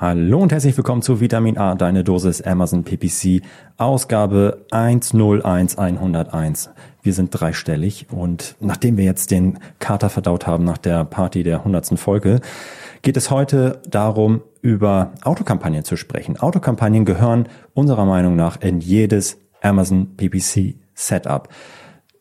Hallo und herzlich willkommen zu Vitamin A, deine Dosis Amazon PPC, Ausgabe 101101. Wir sind dreistellig und nachdem wir jetzt den Kater verdaut haben nach der Party der 100. Folge, geht es heute darum, über Autokampagnen zu sprechen. Autokampagnen gehören unserer Meinung nach in jedes Amazon PPC Setup.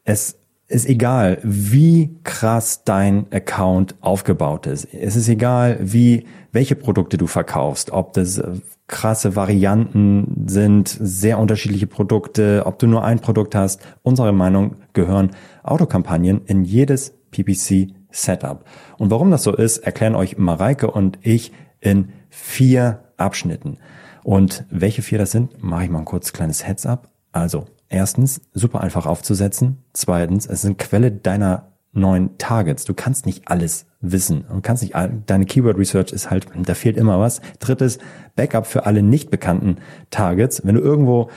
Es ist egal, wie krass dein Account aufgebaut ist. Es ist egal, wie, welche Produkte du verkaufst, ob das äh, krasse Varianten sind, sehr unterschiedliche Produkte, ob du nur ein Produkt hast. Unserer Meinung gehören Autokampagnen in jedes PPC Setup. Und warum das so ist, erklären euch Mareike und ich in vier Abschnitten. Und welche vier das sind, mache ich mal ein kurz kleines Heads-up. Also, erstens, super einfach aufzusetzen. Zweitens, es sind Quelle deiner neuen Targets. Du kannst nicht alles wissen. Du kannst nicht, deine Keyword Research ist halt, da fehlt immer was. Drittes, Backup für alle nicht bekannten Targets. Wenn du irgendwo,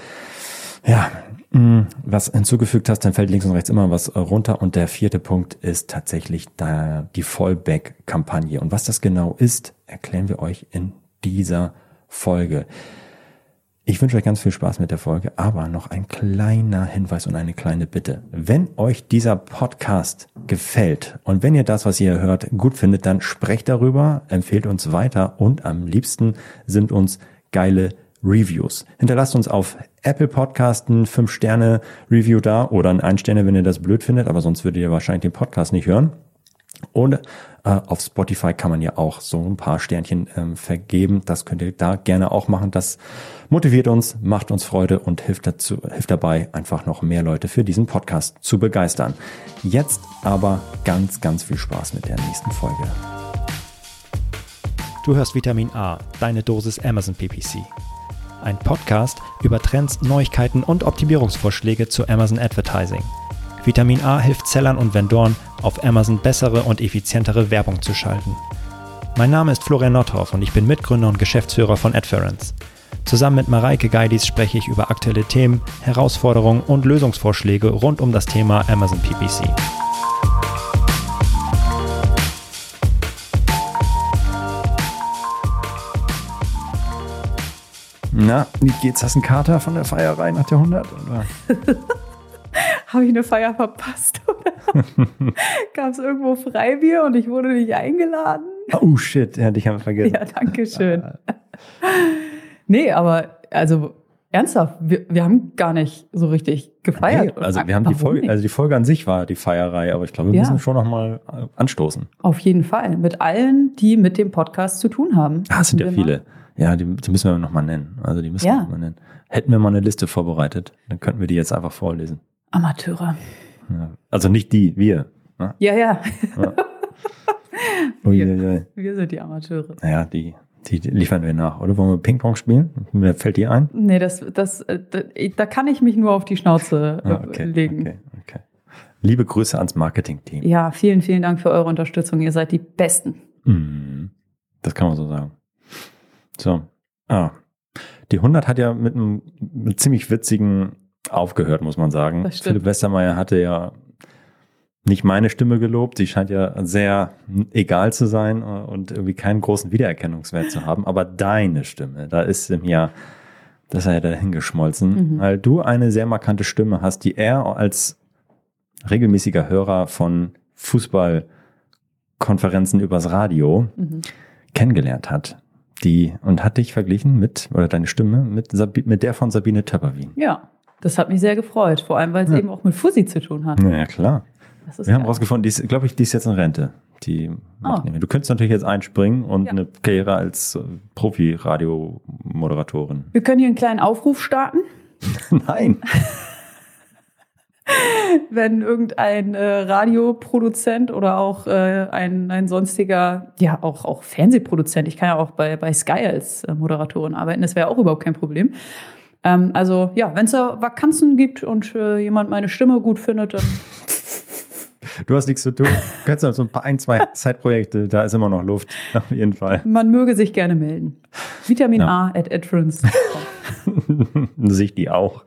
ja, mm, was hinzugefügt hast, dann fällt links und rechts immer was runter. Und der vierte Punkt ist tatsächlich da die Fallback-Kampagne. Und was das genau ist, erklären wir euch in dieser Folge. Ich wünsche euch ganz viel Spaß mit der Folge, aber noch ein kleiner Hinweis und eine kleine Bitte. Wenn euch dieser Podcast gefällt und wenn ihr das, was ihr hört, gut findet, dann sprecht darüber, empfehlt uns weiter und am liebsten sind uns geile Reviews. Hinterlasst uns auf Apple Podcasten 5 Sterne Review da oder ein 1 Sterne, wenn ihr das blöd findet, aber sonst würdet ihr wahrscheinlich den Podcast nicht hören. Und äh, auf Spotify kann man ja auch so ein paar Sternchen ähm, vergeben. Das könnt ihr da gerne auch machen. Das motiviert uns, macht uns Freude und hilft dazu, hilft dabei, einfach noch mehr Leute für diesen Podcast zu begeistern. Jetzt aber ganz, ganz viel Spaß mit der nächsten Folge. Du hörst Vitamin A, deine Dosis Amazon PPC. Ein Podcast über Trends, Neuigkeiten und Optimierungsvorschläge zu Amazon Advertising. Vitamin A hilft Sellern und Vendoren, auf Amazon bessere und effizientere Werbung zu schalten. Mein Name ist Florian Nordhoff und ich bin Mitgründer und Geschäftsführer von Adference. Zusammen mit Mareike Geidis spreche ich über aktuelle Themen, Herausforderungen und Lösungsvorschläge rund um das Thema Amazon PPC. Na, wie geht's? Hast du einen Kater von der Feierei nach der 100? habe ich eine Feier verpasst oder gab es irgendwo Freibier und ich wurde nicht eingeladen? Oh shit, ja, dich haben wir vergessen. Ja, danke schön. nee, aber also ernsthaft, wir, wir haben gar nicht so richtig gefeiert. Nee, also wir haben die Folge, also die Folge an sich war die Feierei, aber ich glaube, wir ja. müssen schon noch mal äh, anstoßen. Auf jeden Fall, mit allen, die mit dem Podcast zu tun haben. Ah, es sind ja viele. Mal. Ja, die, die, müssen wir noch mal nennen. Also die müssen ja. wir noch mal nennen. Hätten wir mal eine Liste vorbereitet, dann könnten wir die jetzt einfach vorlesen. Amateure. Ja. Also nicht die, wir. Ne? Ja, ja. ja. wir, wir sind die Amateure. Naja, die, die liefern wir nach, oder? Wollen wir Ping-Pong spielen? Mir fällt dir ein? Nee, das, das, äh, da, da kann ich mich nur auf die Schnauze äh, ah, okay, legen. Okay, okay. Liebe Grüße ans Marketing-Team. Ja, vielen, vielen Dank für eure Unterstützung. Ihr seid die Besten. Mm, das kann man so sagen. So. Ah. Die 100 hat ja mit einem, mit ziemlich witzigen aufgehört, muss man sagen. Philipp Westermeier hatte ja nicht meine Stimme gelobt. Sie scheint ja sehr egal zu sein und irgendwie keinen großen Wiedererkennungswert zu haben. Aber deine Stimme, da ist ihm ja, das ist ja dahingeschmolzen, mhm. weil du eine sehr markante Stimme hast, die er als regelmäßiger Hörer von Fußballkonferenzen übers Radio mhm. kennengelernt hat. Die, und hat dich verglichen mit, oder deine Stimme, mit, mit der von Sabine Töpperwien. Ja, das hat mich sehr gefreut, vor allem, weil es ja. eben auch mit Fussi zu tun hat. Ja, klar. Wir geil. haben rausgefunden, die ist, glaube ich, die ist jetzt in Rente. Die macht oh. Du könntest natürlich jetzt einspringen und ja. eine Karriere als äh, Profi-Radio-Moderatorin. Wir können hier einen kleinen Aufruf starten. Nein. Wenn irgendein äh, Radioproduzent oder auch äh, ein, ein sonstiger, ja, auch, auch Fernsehproduzent, ich kann ja auch bei, bei Sky als äh, Moderatorin arbeiten, das wäre auch überhaupt kein Problem ähm, also ja, wenn es da Vakanzen gibt und äh, jemand meine Stimme gut findet, dann. Du hast nichts zu tun. Du kannst halt so ein paar, ein, zwei Zeitprojekte, da ist immer noch Luft, auf jeden Fall. Man möge sich gerne melden. Vitamin ja. A at Adference. Sich die auch.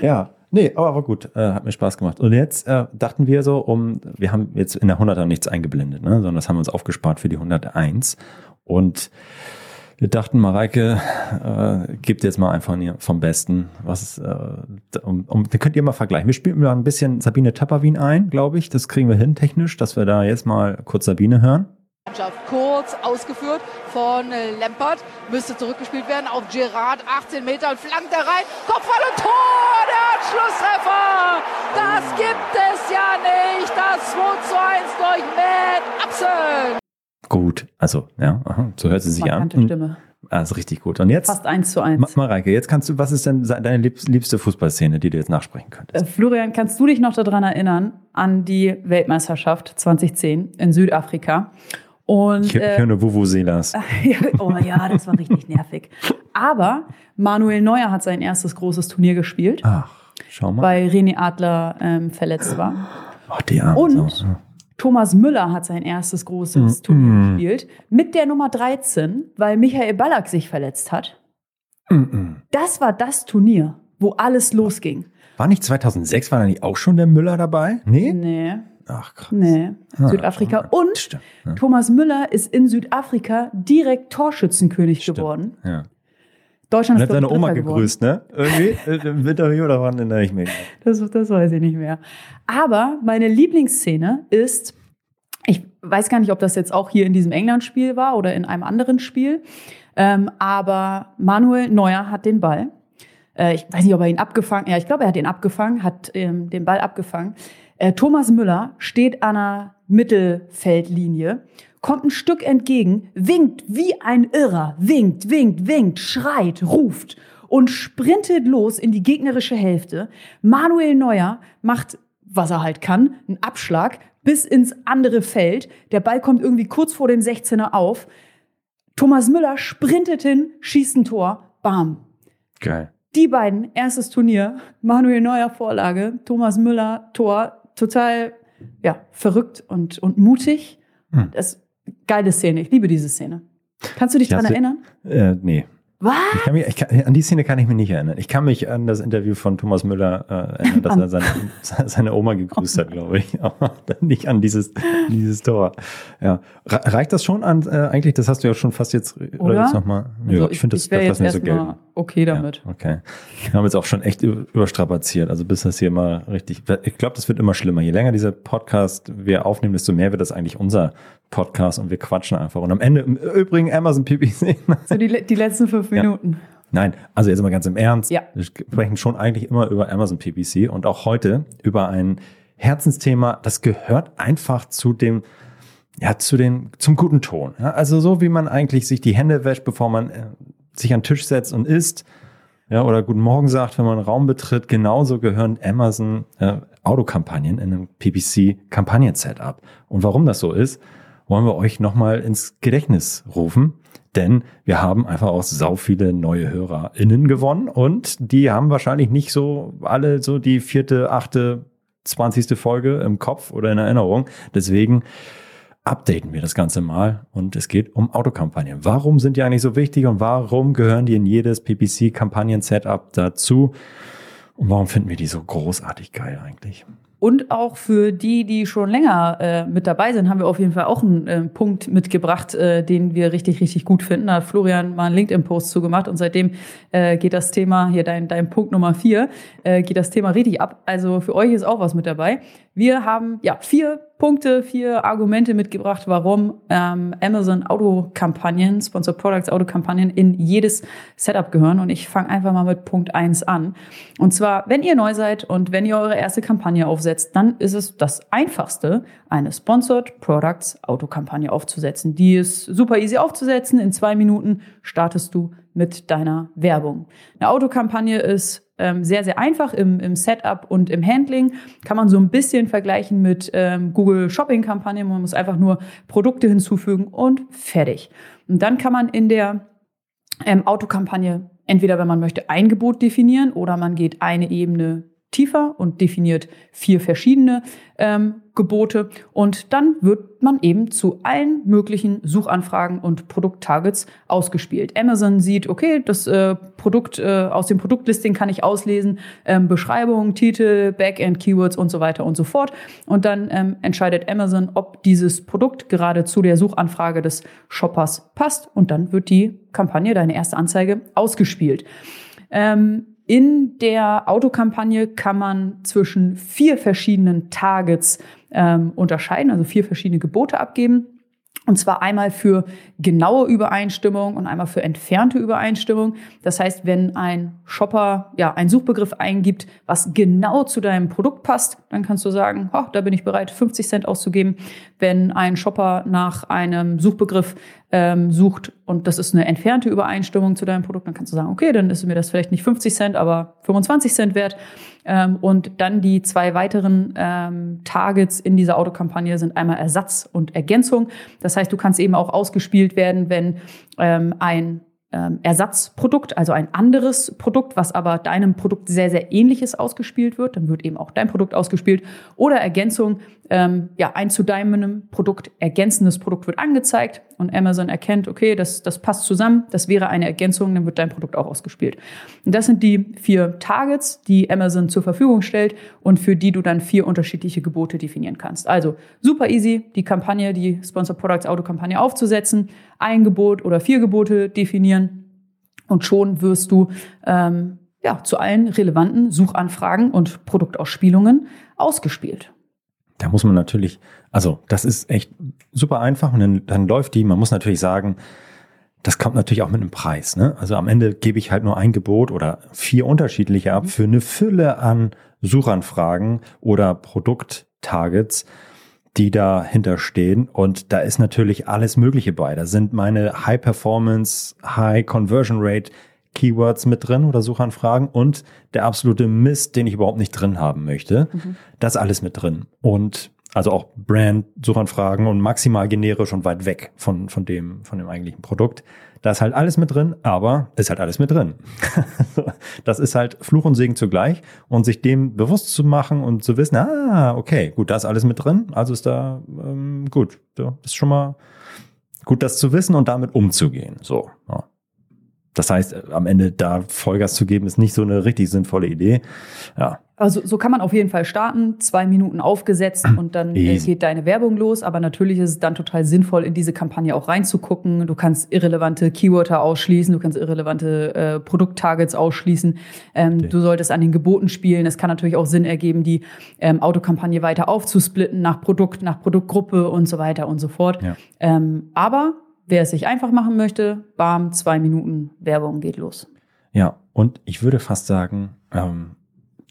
Ja. Nee, aber war gut. Äh, hat mir Spaß gemacht. Und jetzt äh, dachten wir so, um, wir haben jetzt in der 100er nichts eingeblendet, ne, sondern das haben wir uns aufgespart für die 101. Und Wir dachten, Mareike äh, gibt jetzt mal einfach vom Besten. Was äh, um, um, dann könnt ihr mal vergleichen. Wir spielen mal ein bisschen Sabine Töpperwien ein, glaube ich. Das kriegen wir hin technisch, dass wir da jetzt mal kurz Sabine hören. Kurz ausgeführt von äh, Lempert, müsste zurückgespielt werden auf Gerard, 18 Meter, flankt er rein, Kopfball und Tor, der Anschlusstreffer! Das gibt es ja nicht, das 2 zu 1 durch Matt Absen! Gut, also, ja, so hört sie sich Markante an. Stimme. Also richtig gut. Und jetzt? Fast eins zu eins. Ma Mareike, jetzt kannst du, was ist denn deine liebste Fußballszene, die du jetzt nachsprechen könntest? Äh, Florian, kannst du dich noch daran erinnern, an die Weltmeisterschaft 2010 in Südafrika? Und, ich, ich höre nur Vuvuzelas. oh ja, das war richtig nervig. Aber Manuel Neuer hat sein erstes großes Turnier gespielt, Ach, schau mal. weil René Adler ähm, verletzt war. Ach, die Arme. Und so. Thomas Müller hat sein erstes großes Mm, Turnier mm. gespielt mit der Nummer 13, weil Michael Ballack sich verletzt hat. Mm -mm. Das war das Turnier, wo alles losging. War nicht 2006, war da nicht auch schon der Müller dabei? Nee? Nee, Ach, krass. nee. Ah, Südafrika. Und Stimmt. Ja. Thomas Müller ist in Südafrika direkt Torschützenkönig Stimmt. geworden. Ja. Deutschland Und ist hat seine Oma Dritter geworden. gegrüßt, ne? Irgendwie im Interview oder wann erinnere ich mich? Das, das weiß ich nicht mehr. Aber meine Lieblingsszene ist, ich weiß gar nicht, ob das jetzt auch hier in diesem England-Spiel war oder in einem anderen Spiel, ähm, aber Manuel Neuer hat den Ball. Äh, ich weiß nicht, ob er ihn abgefangen, ja, ich glaube, er hat ihn abgefangen, hat ähm, den Ball abgefangen. Äh, Thomas Müller steht an einer Mittelfeldlinie, kommt ein Stück entgegen, winkt wie ein Irrer, winkt, winkt, winkt, schreit, ruft und sprintet los in die gegnerische Hälfte. Manuel Neuer macht, was er halt kann, einen Abschlag bis ins andere Feld. Der Ball kommt irgendwie kurz vor dem 16er auf. Thomas Müller sprintet hin, schießt ein Tor, bam. Geil. Die beiden, erstes Turnier, Manuel Neuer Vorlage, Thomas Müller Tor, total ja, verrückt und, und mutig. Hm. Das geile Szene, ich liebe diese Szene. Kannst du dich daran erinnern? Äh, nee. Was? Ich kann mich, ich kann, an die Szene kann ich mich nicht erinnern. Ich kann mich an das Interview von Thomas Müller äh, erinnern, dass er seine, seine Oma gegrüßt hat, glaube ich. Aber nicht an dieses, dieses Tor. Ja. Re- Reicht das schon an, äh, eigentlich, das hast du ja schon fast jetzt, oder, Oder? jetzt nochmal? Ja, Also ich finde, das, das lassen wir so gelten. okay damit. Ja, okay. Wir haben jetzt auch schon echt überstrapaziert. Also bis das hier mal richtig. Ich glaube, das wird immer schlimmer. Je länger dieser Podcast wir aufnehmen, desto mehr wird das eigentlich unser Podcast und wir quatschen einfach. Und am Ende im Übrigen Amazon PPC. So die, die letzten fünf Ja. Minuten. Nein, also jetzt mal ganz im Ernst. Ja. Wir sprechen schon eigentlich immer über Amazon PPC und auch heute über ein Herzensthema, das gehört einfach zu dem, ja, zu den, zum guten Ton. Ja, also so wie man eigentlich sich die Hände wäscht, bevor man äh, sich an den Tisch setzt und isst, ja, oder Guten Morgen sagt, wenn man einen Raum betritt, genauso gehören Amazon äh, Autokampagnen in einem PPC Kampagnen-Setup. Und warum das so ist, wollen wir euch nochmal ins Gedächtnis rufen. Denn wir haben einfach auch sau viele neue HörerInnen gewonnen und die haben wahrscheinlich nicht so alle so die vierte, achte, zwanzigste Folge im Kopf oder in Erinnerung. Deswegen updaten wir das Ganze mal und es geht um Autokampagnen. Warum sind die eigentlich so wichtig und warum gehören die in jedes PPC-Kampagnen-Setup dazu? Und warum finden wir die so großartig geil eigentlich? Und auch für die, die schon länger äh, mit dabei sind, haben wir auf jeden Fall auch einen äh, Punkt mitgebracht, äh, den wir richtig, richtig gut finden. Da hat Florian mal einen LinkedIn-Post zugemacht und seitdem äh, geht das Thema, hier dein, dein Punkt Nummer vier, äh, geht das Thema richtig ab. Also für euch ist auch was mit dabei. Wir haben ja vier Punkte, vier Argumente mitgebracht, warum ähm, Amazon Autokampagnen, Sponsor Products Autokampagnen in jedes Setup gehören. Und ich fange einfach mal mit Punkt eins an. Und zwar, wenn ihr neu seid und wenn ihr eure erste Kampagne aufsetzt, dann ist es das Einfachste, eine Sponsored Products Autokampagne aufzusetzen. Die ist super easy aufzusetzen. In zwei Minuten startest du mit deiner Werbung. Eine Autokampagne ist ähm, sehr, sehr einfach im, im Setup und im Handling. Kann man so ein bisschen vergleichen mit ähm, Google Shopping Kampagnen. Man muss einfach nur Produkte hinzufügen und fertig. Und dann kann man in der ähm, Autokampagne entweder, wenn man möchte, ein Gebot definieren oder man geht eine Ebene tiefer und definiert vier verschiedene ähm, Gebote. Und dann wird man eben zu allen möglichen Suchanfragen und Produkttargets ausgespielt. Amazon sieht, okay, das äh, Produkt äh, aus dem Produktlisting kann ich auslesen, ähm, Beschreibung, Titel, Backend, Keywords und so weiter und so fort. Und dann ähm, entscheidet Amazon, ob dieses Produkt gerade zu der Suchanfrage des Shoppers passt. Und dann wird die Kampagne, deine erste Anzeige, ausgespielt. Ähm, in der Autokampagne kann man zwischen vier verschiedenen Targets ähm, unterscheiden, also vier verschiedene Gebote abgeben. Und zwar einmal für genaue Übereinstimmung und einmal für entfernte Übereinstimmung. Das heißt, wenn ein Shopper ja einen Suchbegriff eingibt, was genau zu deinem Produkt passt, dann kannst du sagen, oh, da bin ich bereit, 50 Cent auszugeben. Wenn ein Shopper nach einem Suchbegriff ähm, sucht und das ist eine entfernte Übereinstimmung zu deinem Produkt, dann kannst du sagen, okay, dann ist mir das vielleicht nicht 50 Cent, aber 25 Cent wert. Ähm, und dann die zwei weiteren ähm, Targets in dieser Autokampagne sind einmal Ersatz und Ergänzung. Das heißt, du kannst eben auch ausgespielt werden, wenn ähm, ein ähm, Ersatzprodukt, also ein anderes Produkt, was aber deinem Produkt sehr, sehr ähnliches ausgespielt wird, dann wird eben auch dein Produkt ausgespielt. Oder Ergänzung, ähm, ja, ein zu deinem Produkt ergänzendes Produkt wird angezeigt und Amazon erkennt, okay, das, das passt zusammen, das wäre eine Ergänzung, dann wird dein Produkt auch ausgespielt. Und das sind die vier Targets, die Amazon zur Verfügung stellt und für die du dann vier unterschiedliche Gebote definieren kannst. Also super easy, die Kampagne, die Sponsor Products Auto Kampagne aufzusetzen, ein Gebot oder vier Gebote definieren und schon wirst du ähm, ja, zu allen relevanten Suchanfragen und Produktausspielungen ausgespielt. Da muss man natürlich, also das ist echt super einfach und dann, dann läuft die. Man muss natürlich sagen, das kommt natürlich auch mit einem Preis. Ne? Also am Ende gebe ich halt nur ein Gebot oder vier unterschiedliche ab mhm. für eine Fülle an Suchanfragen oder Produkttargets, die dahinter stehen. Und da ist natürlich alles Mögliche bei. Da sind meine High Performance, High Conversion Rate Keywords mit drin oder Suchanfragen und der absolute Mist, den ich überhaupt nicht drin haben möchte. Mhm. Das alles mit drin. Und also auch Brand-Suchanfragen und maximal generisch und weit weg von, von dem, von dem eigentlichen Produkt. Da ist halt alles mit drin, aber ist halt alles mit drin. das ist halt Fluch und Segen zugleich und sich dem bewusst zu machen und zu wissen, ah, okay, gut, da ist alles mit drin, also ist da ähm, gut. Das ist schon mal gut, das zu wissen und damit umzugehen. So. Ja. Das heißt, äh, am Ende da Vollgas zu geben, ist nicht so eine richtig sinnvolle Idee. Ja. Also so kann man auf jeden Fall starten, zwei Minuten aufgesetzt und dann äh, Easy. geht deine Werbung los. Aber natürlich ist es dann total sinnvoll, in diese Kampagne auch reinzugucken. Du kannst irrelevante Keywörter ausschließen, du kannst irrelevante äh, Produkttargets ausschließen. Ähm, okay. Du solltest an den Geboten spielen. Es kann natürlich auch Sinn ergeben, die ähm, Autokampagne weiter aufzusplitten nach Produkt, nach Produktgruppe und so weiter und so fort. Ja. Ähm, aber Wer es sich einfach machen möchte, bam, zwei Minuten Werbung geht los. Ja, und ich würde fast sagen, ähm,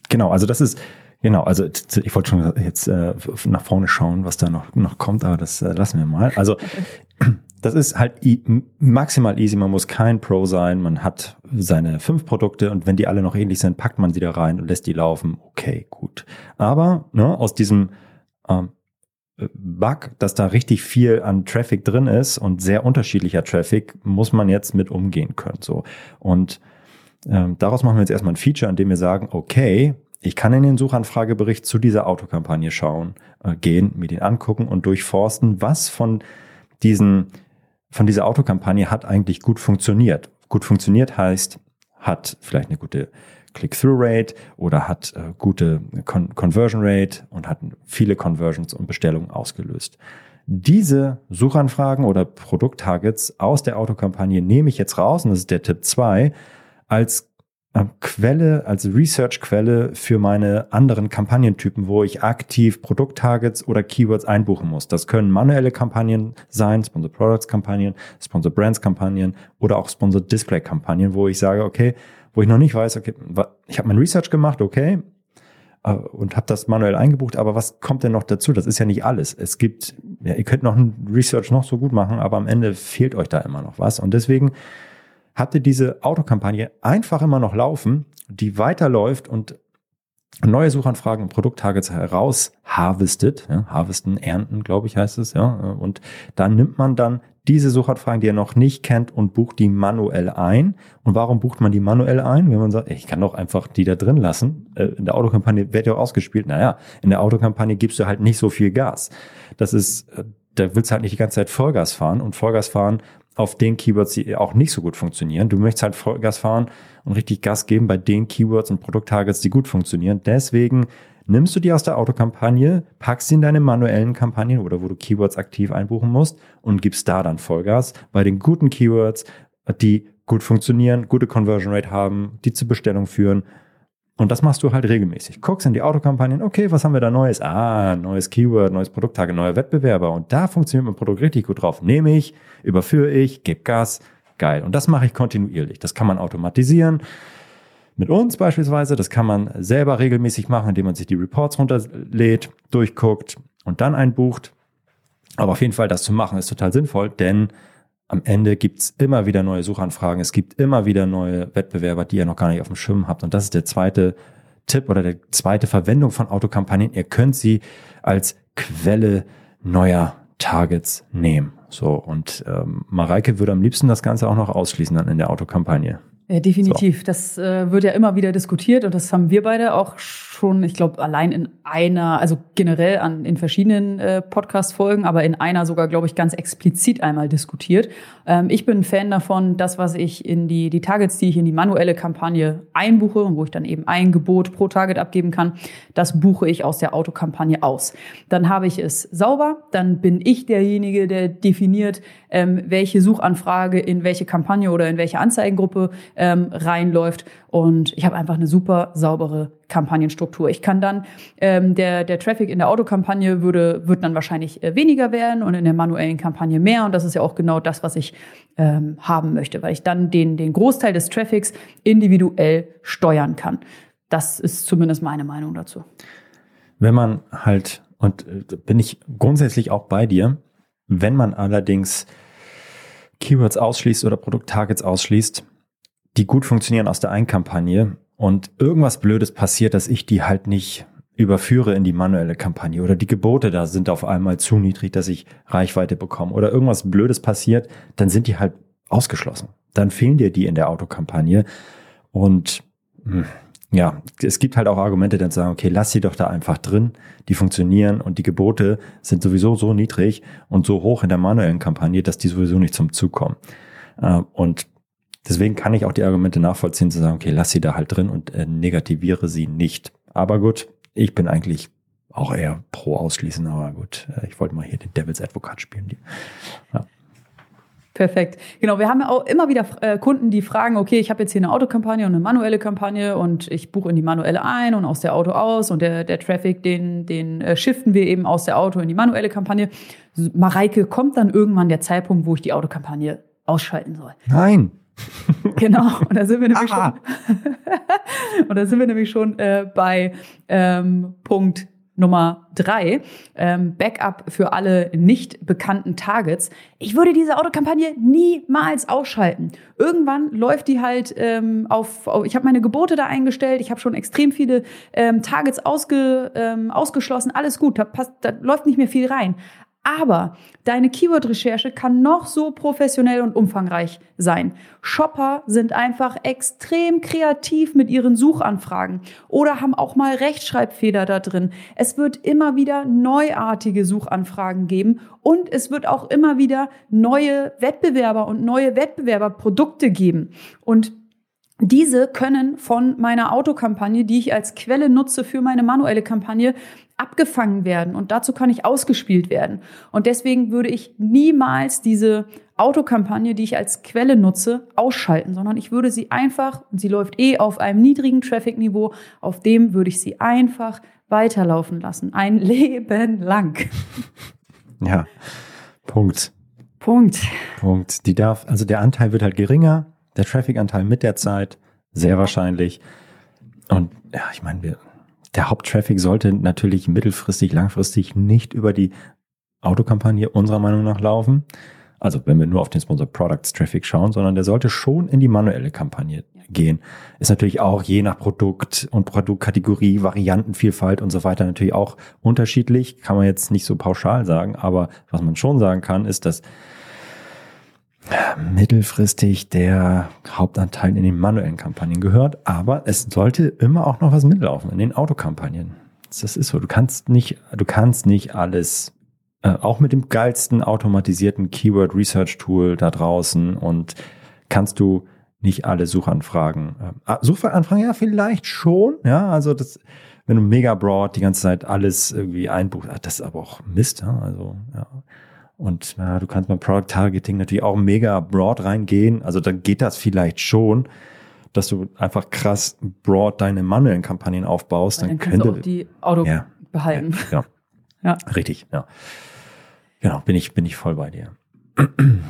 genau, also das ist, genau, also ich wollte schon jetzt äh, nach vorne schauen, was da noch, noch kommt, aber das äh, lassen wir mal. Also das ist halt maximal easy, man muss kein Pro sein, man hat seine fünf Produkte und wenn die alle noch ähnlich sind, packt man sie da rein und lässt die laufen. Okay, gut. Aber ne, aus diesem ähm, Bug, dass da richtig viel an Traffic drin ist und sehr unterschiedlicher Traffic, muss man jetzt mit umgehen können. So. Und ähm, daraus machen wir jetzt erstmal ein Feature, an dem wir sagen, okay, ich kann in den Suchanfragebericht zu dieser Autokampagne schauen, äh, gehen, mir den angucken und durchforsten, was von diesen, von dieser Autokampagne hat eigentlich gut funktioniert. Gut funktioniert heißt, hat vielleicht eine gute Click-Through-Rate oder hat äh, gute Con Conversion Rate und hat viele Conversions und Bestellungen ausgelöst. Diese Suchanfragen oder Produkttargets aus der Autokampagne nehme ich jetzt raus, und das ist der Tipp 2, als äh, Quelle, als Research-Quelle für meine anderen Kampagnentypen, wo ich aktiv Produkttargets oder Keywords einbuchen muss. Das können manuelle Kampagnen sein, Sponsor Products Kampagnen, Sponsor Brands Kampagnen oder auch Sponsor Display Kampagnen, wo ich sage, okay, wo ich noch nicht weiß, okay, ich habe mein Research gemacht, okay, äh, und habe das manuell eingebucht, aber was kommt denn noch dazu? Das ist ja nicht alles. Es gibt, ja, ihr könnt noch ein Research noch so gut machen, aber am Ende fehlt euch da immer noch was. Und deswegen habt ihr diese Autokampagne einfach immer noch laufen, die weiterläuft und neue Suchanfragen und Produkttargets heraus harvestet, ja, harvesten, ernten, glaube ich, heißt es, ja. Und dann nimmt man dann diese Suchanfragen, die er noch nicht kennt, und bucht die manuell ein. Und warum bucht man die manuell ein? Wenn man sagt, ich kann doch einfach die da drin lassen. Äh, in der Autokampagne wird ja auch ausgespielt. Naja, in der Autokampagne gibst du halt nicht so viel Gas. Das ist, äh, da willst du halt nicht die ganze Zeit Vollgas fahren. Und Vollgas fahren auf den Keywords, die auch nicht so gut funktionieren. Du möchtest halt Vollgas fahren und richtig Gas geben bei den Keywords und Produkttargets, die gut funktionieren. Deswegen nimmst du die aus der Autokampagne, packst sie in deine manuellen Kampagnen oder wo du Keywords aktiv einbuchen musst und gibst da dann Vollgas bei den guten Keywords, die gut funktionieren, gute Conversion Rate haben, die zur Bestellung führen und das machst du halt regelmäßig. Guckst in die Autokampagnen, okay, was haben wir da Neues? Ah, neues Keyword, neues Produkttage, neuer Wettbewerber. Und da funktioniert mein Produkt richtig gut drauf. Nehme ich, überführe ich, gebe Gas. Geil. Und das mache ich kontinuierlich. Das kann man automatisieren. Mit uns beispielsweise, das kann man selber regelmäßig machen, indem man sich die Reports runterlädt, durchguckt und dann einbucht. Aber auf jeden Fall das zu machen ist total sinnvoll, denn am Ende gibt's immer wieder neue Suchanfragen, es gibt immer wieder neue Wettbewerber, die ihr noch gar nicht auf dem Schirm habt. Und das ist der zweite Tipp oder der zweite Verwendung von Autokampagnen. Ihr könnt sie als Quelle neuer Targets nehmen. So, und ähm, Mareike würde am liebsten das Ganze auch noch ausschließen dann in der Autokampagne. Ja, definitiv. So. Das äh, wird ja immer wieder diskutiert und das haben wir beide auch schon, ich glaube, allein in einer, also generell an, in verschiedenen äh, Podcast-Folgen, aber in einer sogar, glaube ich, ganz explizit einmal diskutiert. Ähm, ich bin ein Fan davon, das, was ich in die, die Targets, die ich in die manuelle Kampagne einbuche und wo ich dann eben ein Gebot pro Target abgeben kann, das buche ich aus der Autokampagne aus. Dann habe ich es sauber, dann bin ich derjenige, der definiert, ähm, welche Suchanfrage in welche Kampagne oder in welche Anzeigengruppe ähm, reinläuft. Und ich habe einfach eine super saubere Kampagnenstruktur. Ich kann dann, ähm, der, der Traffic in der Autokampagne würde, wird dann wahrscheinlich äh, weniger werden und in der manuellen Kampagne mehr. Und das ist ja auch genau das, was ich ähm, haben möchte, weil ich dann den, den Großteil des Traffics individuell steuern kann. Das ist zumindest meine Meinung dazu. Wenn man halt, und äh, bin ich grundsätzlich auch bei dir, wenn man allerdings Keywords ausschließt oder Produkttargets ausschließt, die gut funktionieren aus der Einkampagne. Und irgendwas Blödes passiert, dass ich die halt nicht überführe in die manuelle Kampagne. Oder die Gebote da sind auf einmal zu niedrig, dass ich Reichweite bekomme. Oder irgendwas Blödes passiert, dann sind die halt ausgeschlossen. Dann fehlen dir die in der Autokampagne. Und hm, ja, es gibt halt auch Argumente, die dann sagen, okay, lass sie doch da einfach drin, die funktionieren und die Gebote sind sowieso so niedrig und so hoch in der manuellen Kampagne, dass die sowieso nicht zum Zug kommen. Äh, und deswegen kann ich auch die Argumente nachvollziehen, zu sagen, okay, lass sie da halt drin und äh, negativiere sie nicht. Aber gut, ich bin eigentlich auch eher pro ausschließen, aber gut, äh, ich wollte mal hier den Devil's Advocate spielen. Ja. Perfekt. Genau, wir haben ja auch immer wieder äh, Kunden, die fragen, okay, ich habe jetzt hier eine Autokampagne und eine manuelle Kampagne und ich buche in die manuelle ein und aus der Auto aus und der, der Traffic, den, den äh, shiften wir eben aus der Auto in die manuelle Kampagne. Mareike, kommt dann irgendwann der Zeitpunkt, wo ich die Autokampagne ausschalten soll? Nein. Genau, und da sind wir nämlich schon, und da sind wir nämlich schon äh, bei ähm, Punkt Nummer drei, ähm, Backup für alle nicht bekannten Targets. Ich würde diese Autokampagne niemals ausschalten. Irgendwann läuft die halt ähm, auf, auf ich habe meine Gebote da eingestellt, ich habe schon extrem viele ähm, Targets ausge, ähm, ausgeschlossen, alles gut, da, passt, da läuft nicht mehr viel rein. Aber deine Keyword-Recherche kann noch so professionell und umfangreich sein. Shopper sind einfach extrem kreativ mit ihren Suchanfragen oder haben auch mal Rechtschreibfehler da drin. Es wird immer wieder neuartige Suchanfragen geben und es wird auch immer wieder neue Wettbewerber und neue Wettbewerberprodukte geben. Und diese können von meiner Autokampagne, die ich als Quelle nutze für meine manuelle Kampagne, abgefangen werden und dazu kann ich ausgespielt werden. Und deswegen würde ich niemals diese Autokampagne, die ich als Quelle nutze, ausschalten, sondern ich würde sie einfach, und sie läuft eh auf einem niedrigen Traffic-Niveau, auf dem würde ich sie einfach weiterlaufen lassen. Ein Leben lang. Ja, Punkt. Punkt. Punkt. Die darf, also der Anteil wird halt geringer, der Traffic-Anteil mit der Zeit, sehr wahrscheinlich. Und ja, ich meine, wir, der Haupttraffic sollte natürlich mittelfristig, langfristig nicht über die Autokampagne unserer Meinung nach laufen. Also wenn wir nur auf den Sponsor Products Traffic schauen, sondern der sollte schon in die manuelle Kampagne gehen. Ist natürlich auch je nach Produkt und Produktkategorie, Variantenvielfalt und so weiter natürlich auch unterschiedlich. Kann man jetzt nicht so pauschal sagen, aber was man schon sagen kann, ist, dass mittelfristig der Hauptanteil in den manuellen Kampagnen gehört, aber es sollte immer auch noch was mitlaufen in den Autokampagnen. Das ist so. Du kannst nicht, du kannst nicht alles, äh, auch mit dem geilsten automatisierten Keyword Research Tool da draußen und kannst du nicht alle Suchanfragen, äh, Suchanfragen ja vielleicht schon, ja, also das, wenn du mega broad die ganze Zeit alles irgendwie einbuchst, das ist aber auch Mist, ja, also, ja. Und ja, du kannst beim Product Targeting natürlich auch mega broad reingehen. Also dann geht das vielleicht schon, dass du einfach krass broad deine manuellen Kampagnen aufbaust. Dann, dann kannst könnte, du auch die Auto ja, behalten. Ja, ja, ja. Richtig, ja. Genau, bin ich, bin ich voll bei dir.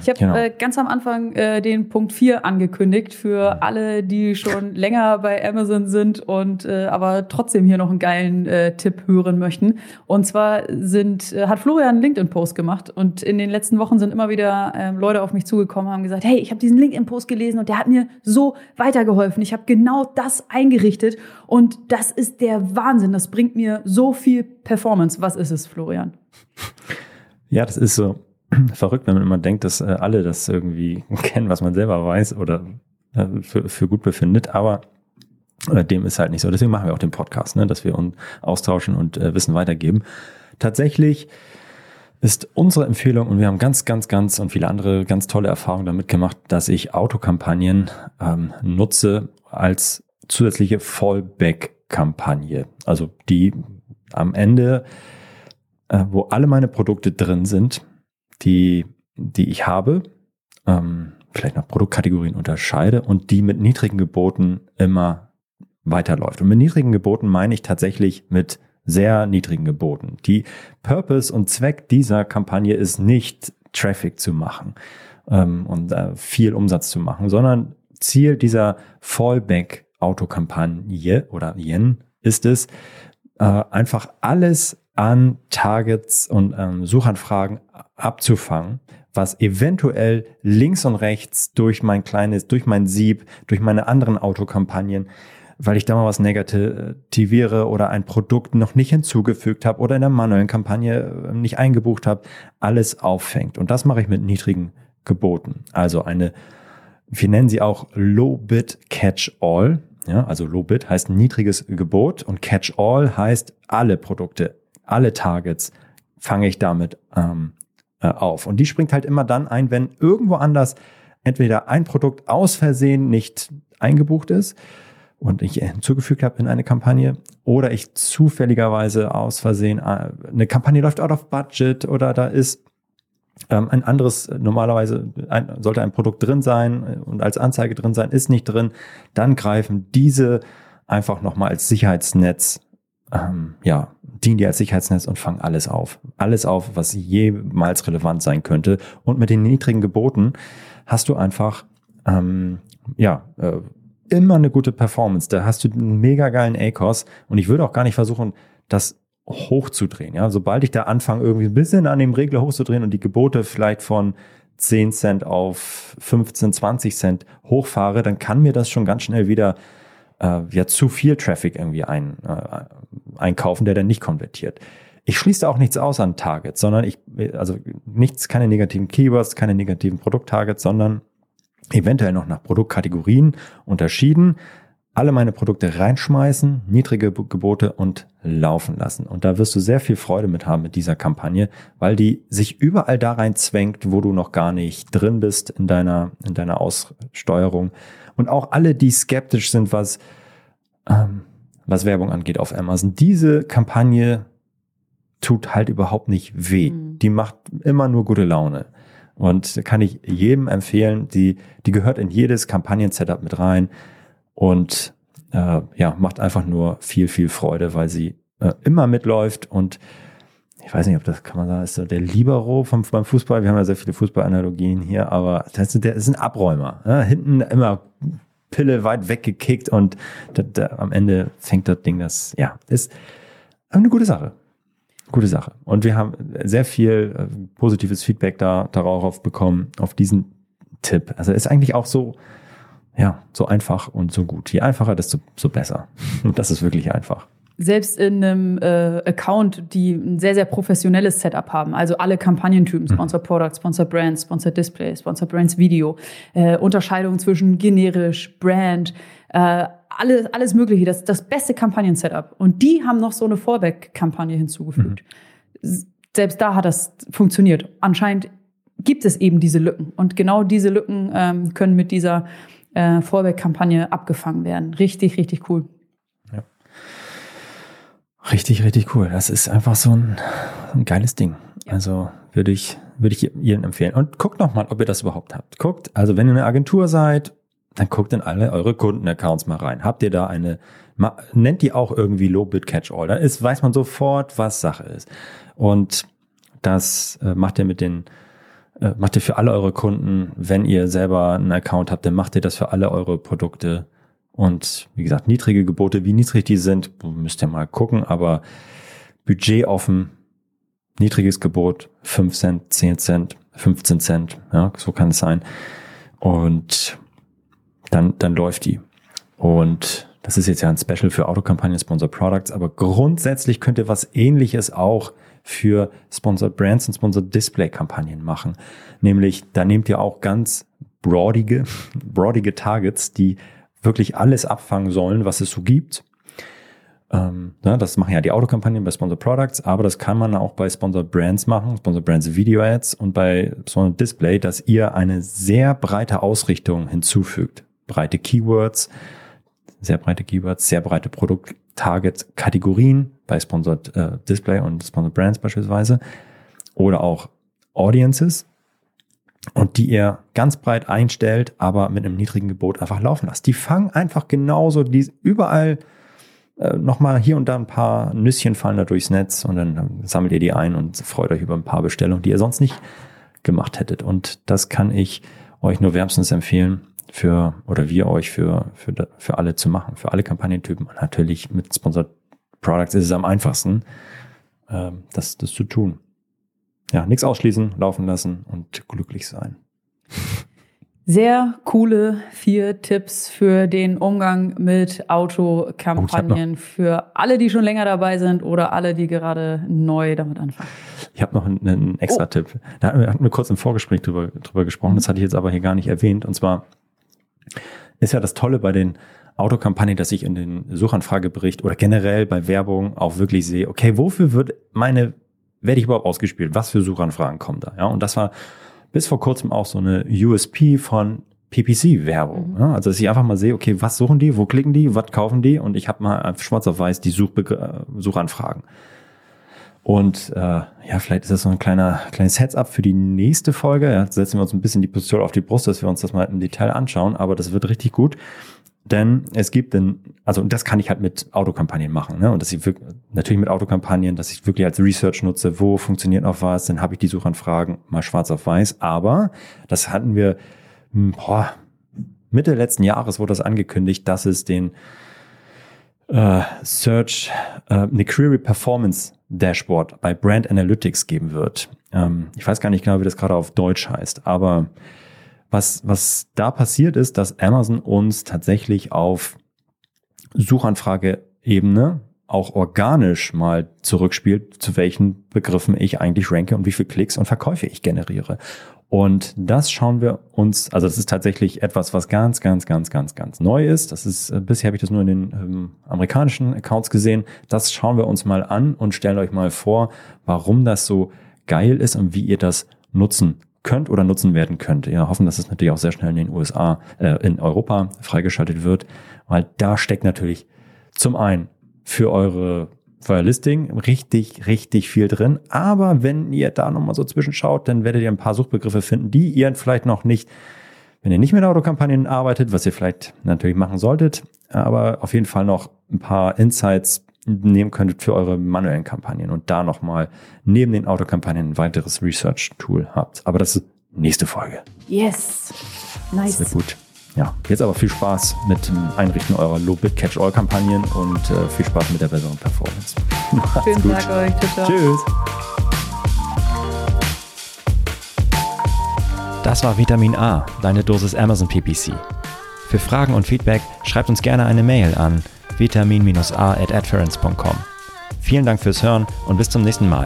Ich habe genau. äh, ganz am Anfang äh, den Punkt 4 angekündigt für alle, die schon länger bei Amazon sind und äh, aber trotzdem hier noch einen geilen äh, Tipp hören möchten. Und zwar sind, äh, hat Florian einen LinkedIn-Post gemacht und in den letzten Wochen sind immer wieder äh, Leute auf mich zugekommen, haben gesagt, hey, ich habe diesen LinkedIn-Post gelesen und der hat mir so weitergeholfen. Ich habe genau das eingerichtet und das ist der Wahnsinn. Das bringt mir so viel Performance. Was ist es, Florian? Ja, das ist so verrückt, wenn man immer denkt, dass äh, alle das irgendwie kennen, was man selber weiß oder äh, für, für gut befindet. Aber äh, dem ist halt nicht so. Deswegen machen wir auch den Podcast, ne? dass wir uns austauschen und äh, Wissen weitergeben. Tatsächlich ist unsere Empfehlung, und wir haben ganz, ganz, ganz und viele andere ganz tolle Erfahrungen damit gemacht, dass ich Autokampagnen ähm, nutze als zusätzliche Fallback-Kampagne. Also die am Ende, äh, wo alle meine Produkte drin sind, die, die ich habe, ähm, vielleicht nach Produktkategorien unterscheide und die mit niedrigen Geboten immer weiterläuft. Und mit niedrigen Geboten meine ich tatsächlich mit sehr niedrigen Geboten. Die Purpose und Zweck dieser Kampagne ist nicht Traffic zu machen ähm, und äh, viel Umsatz zu machen, sondern Ziel dieser Fallback-Autokampagne oder Yen ist es, äh, einfach alles an Targets und ähm, Suchanfragen abzufangen, was eventuell links und rechts durch mein kleines, durch mein Sieb, durch meine anderen Autokampagnen, weil ich da mal was negativiere oder ein Produkt noch nicht hinzugefügt habe oder in der manuellen Kampagne äh, nicht eingebucht habe, alles auffängt. Und das mache ich mit niedrigen Geboten. Also eine, wir nennen sie auch Low-Bid Catch-All. Ja, also Low-Bid heißt niedriges Gebot und Catch-All heißt alle Produkte alle Targets fange ich damit ähm, äh, auf. Und die springt halt immer dann ein, wenn irgendwo anders entweder ein Produkt aus Versehen nicht eingebucht ist und ich hinzugefügt habe in eine Kampagne oder ich zufälligerweise aus Versehen äh, eine Kampagne läuft out of budget oder da ist ähm, ein anderes, normalerweise ein, sollte ein Produkt drin sein und als Anzeige drin sein, ist nicht drin, dann greifen diese einfach nochmal als Sicherheitsnetz ähm, ja, dienen die als Sicherheitsnetz und fangen alles auf. Alles auf, was jemals relevant sein könnte. Und mit den niedrigen Geboten hast du einfach, ähm, ja, äh, immer eine gute Performance. Da hast du einen mega geilen ACOS und ich würde auch gar nicht versuchen, das hochzudrehen. Ja, sobald ich da anfange, irgendwie ein bisschen an dem Regler hochzudrehen und die Gebote vielleicht von 10 Cent auf 15, 20 Cent hochfahre, dann kann mir das schon ganz schnell wieder äh, ja zu viel Traffic irgendwie ein, äh, einkaufen, der dann nicht konvertiert. Ich schließe auch nichts aus an Targets, sondern ich, also nichts, keine negativen Keywords, keine negativen Produkttargets, sondern eventuell noch nach Produktkategorien unterschieden, alle meine Produkte reinschmeißen, niedrige Gebote und laufen lassen. Und da wirst du sehr viel Freude mit haben mit dieser Kampagne, weil die sich überall da rein zwängt, wo du noch gar nicht drin bist in deiner, in deiner Aussteuerung. Und auch alle, die skeptisch sind, was, ähm, was Werbung angeht auf Amazon. Diese Kampagne tut halt überhaupt nicht weh. Mhm. Die macht immer nur gute Laune. Und kann ich jedem empfehlen, die, die gehört in jedes Kampagnen-Setup mit rein und äh, ja, macht einfach nur viel, viel Freude, weil sie äh, immer mitläuft und ich weiß nicht, ob das kann man sagen, ist so der Libero vom, beim Fußball. Wir haben ja sehr viele Fußballanalogien hier, aber das ist, der ist ein Abräumer. Ja, hinten immer Pille weit weggekickt und da, da, am Ende fängt das Ding das, ja, ist eine gute Sache. gute Sache. Und wir haben sehr viel äh, positives Feedback da darauf bekommen, auf diesen Tipp. Also ist eigentlich auch so, ja, so einfach und so gut. Je einfacher, desto so besser. Und das ist wirklich einfach selbst in einem äh, Account, die ein sehr, sehr professionelles Setup haben, also alle Kampagnentypen, mhm. Sponsor Product, Sponsor Brand, Sponsor Display, Sponsor Brands Video, äh, Unterscheidung zwischen generisch, Brand, äh, alles, alles Mögliche, das, das beste Kampagnen-Setup. Und die haben noch so eine Fallback-Kampagne hinzugefügt. Mhm. Selbst da hat das funktioniert. Anscheinend gibt es eben diese Lücken. Und genau diese Lücken ähm, können mit dieser äh, Fallback-Kampagne abgefangen werden. Richtig, richtig cool. Richtig, richtig cool. Das ist einfach so ein, ein geiles Ding. Also würde ich, würde ich Ihnen empfehlen. Und guckt noch mal, ob ihr das überhaupt habt. Guckt, also wenn ihr eine Agentur seid, dann guckt in alle eure Kundenaccounts mal rein. Habt ihr da eine, nennt die auch irgendwie Low-Bid Catch-All. Dann ist, weiß man sofort, was Sache ist. Und das äh, macht ihr mit den, äh, macht ihr für alle eure Kunden. Wenn ihr selber einen Account habt, dann macht ihr das für alle eure Produkte und wie gesagt, niedrige Gebote, wie niedrig die sind, müsst ihr mal gucken, aber Budget offen, niedriges Gebot, 5 Cent, 10 Cent, 15 Cent, ja, so kann es sein. Und dann, dann läuft die. Und das ist jetzt ja ein Special für Autokampagnen, Sponsor Products, aber grundsätzlich könnt ihr was ähnliches auch für Sponsor Brands und Sponsor Display Kampagnen machen. Nämlich, da nehmt ihr auch ganz broadige, broadige Targets, die wirklich alles abfangen sollen, was es so gibt. Ähm, ja, das machen ja die Autokampagnen bei Sponsor Products, aber das kann man auch bei Sponsor Brands machen, Sponsor Brands Video Ads und bei Sponsor Display, dass ihr eine sehr breite Ausrichtung hinzufügt. Breite Keywords, sehr breite Keywords, sehr breite Produkt-Target-Kategorien bei Sponsored äh, Display und Sponsored Brands beispielsweise oder auch Audiences, und die ihr ganz breit einstellt, aber mit einem niedrigen Gebot einfach laufen lasst. Die fangen einfach genauso, die überall äh, nochmal hier und da ein paar Nüsschen fallen da durchs Netz und dann, sammelt ihr die ein und freut euch über ein paar Bestellungen, die ihr sonst nicht gemacht hättet. Und das kann ich euch nur wärmstens empfehlen für, oder wir euch für, für, für alle zu machen, für alle Kampagnentypen. Und natürlich mit Sponsored Products ist es am einfachsten, äh, das, das zu tun ja, nichts ausschließen, laufen lassen und glücklich sein. Sehr coole vier Tipps für den Umgang mit Autokampagnen oh, für alle, die schon länger dabei sind oder alle, die gerade neu damit anfangen. Ich habe noch einen, einen extra oh. Tipp. Da hatten wir kurz im Vorgespräch drüber, drüber gesprochen, das hatte ich jetzt aber hier gar nicht erwähnt. Und zwar ist ja das Tolle bei den Autokampagnen, dass ich in den Suchanfragebericht oder generell bei Werbung auch wirklich sehe, okay, wofür wird meine werde ich überhaupt ausgespielt? Was für Suchanfragen kommen da? Ja, und das war bis vor kurzem auch so eine USP von PPC-Werbung. Mhm. Ja, also, dass ich einfach mal sehe, okay, was suchen die, wo klicken die, was kaufen die? Und ich habe mal schwarz auf weiß die Suchbe Suchanfragen. Und äh, ja, vielleicht ist das so ein kleiner kleines Heads-up für die nächste Folge. Ja, setzen wir uns ein bisschen die Pistole auf die Brust, dass wir uns das mal im Detail anschauen. Aber das wird richtig gut. Denn es gibt denn, also das kann ich halt mit Autokampagnen machen. Ne? Und dass ich wirklich, natürlich mit Autokampagnen, dass ich wirklich als Research nutze, wo funktioniert noch was, dann habe ich die Suchanfragen mal schwarz auf weiß. Aber das hatten wir hm, boah, Mitte letzten Jahres wurde das angekündigt, dass es den äh, Search, äh, eine Query Performance Dashboard bei Brand Analytics geben wird. Ähm, ich weiß gar nicht genau, wie das gerade auf Deutsch heißt, aber was, was da passiert ist, dass Amazon uns tatsächlich auf Suchanfrage-Ebene auch organisch mal zurückspielt, zu welchen Begriffen ich eigentlich ranke und wie viele Klicks und Verkäufe ich generiere. Und das schauen wir uns, also das ist tatsächlich etwas, was ganz, ganz, ganz, ganz, ganz neu ist. Das ist, äh, bisher habe ich das nur in den ähm, amerikanischen Accounts gesehen. Das schauen wir uns mal an und stellen euch mal vor, warum das so geil ist und wie ihr das nutzen könnt oder nutzen werden könnt. Wir hoffen, dass es natürlich auch sehr schnell in den USA, äh, in Europa freigeschaltet wird, weil da steckt natürlich zum einen für eure für euer Listing richtig, richtig viel drin. Aber wenn ihr da nochmal so zwischenschaut, dann werdet ihr ein paar Suchbegriffe finden, die ihr vielleicht noch nicht, wenn ihr nicht mit Autokampagnen arbeitet, was ihr vielleicht natürlich machen solltet, aber auf jeden Fall noch ein paar Insights nehmen könntet für eure manuellen Kampagnen und da nochmal neben den Autokampagnen ein weiteres Research-Tool habt. Aber das ist nächste Folge. Yes. Nice. Wird gut. Ja, jetzt aber viel Spaß mit dem Einrichten eurer Low-Bit-Catch-All-Kampagnen und äh, viel Spaß mit der besseren Performance. Schönen Tag euch. Ciao. Tschüss. Das war Vitamin A, deine Dosis Amazon PPC. Für Fragen und Feedback schreibt uns gerne eine Mail an vitamin-a at adference.com. Vielen Dank fürs Hören und bis zum nächsten Mal.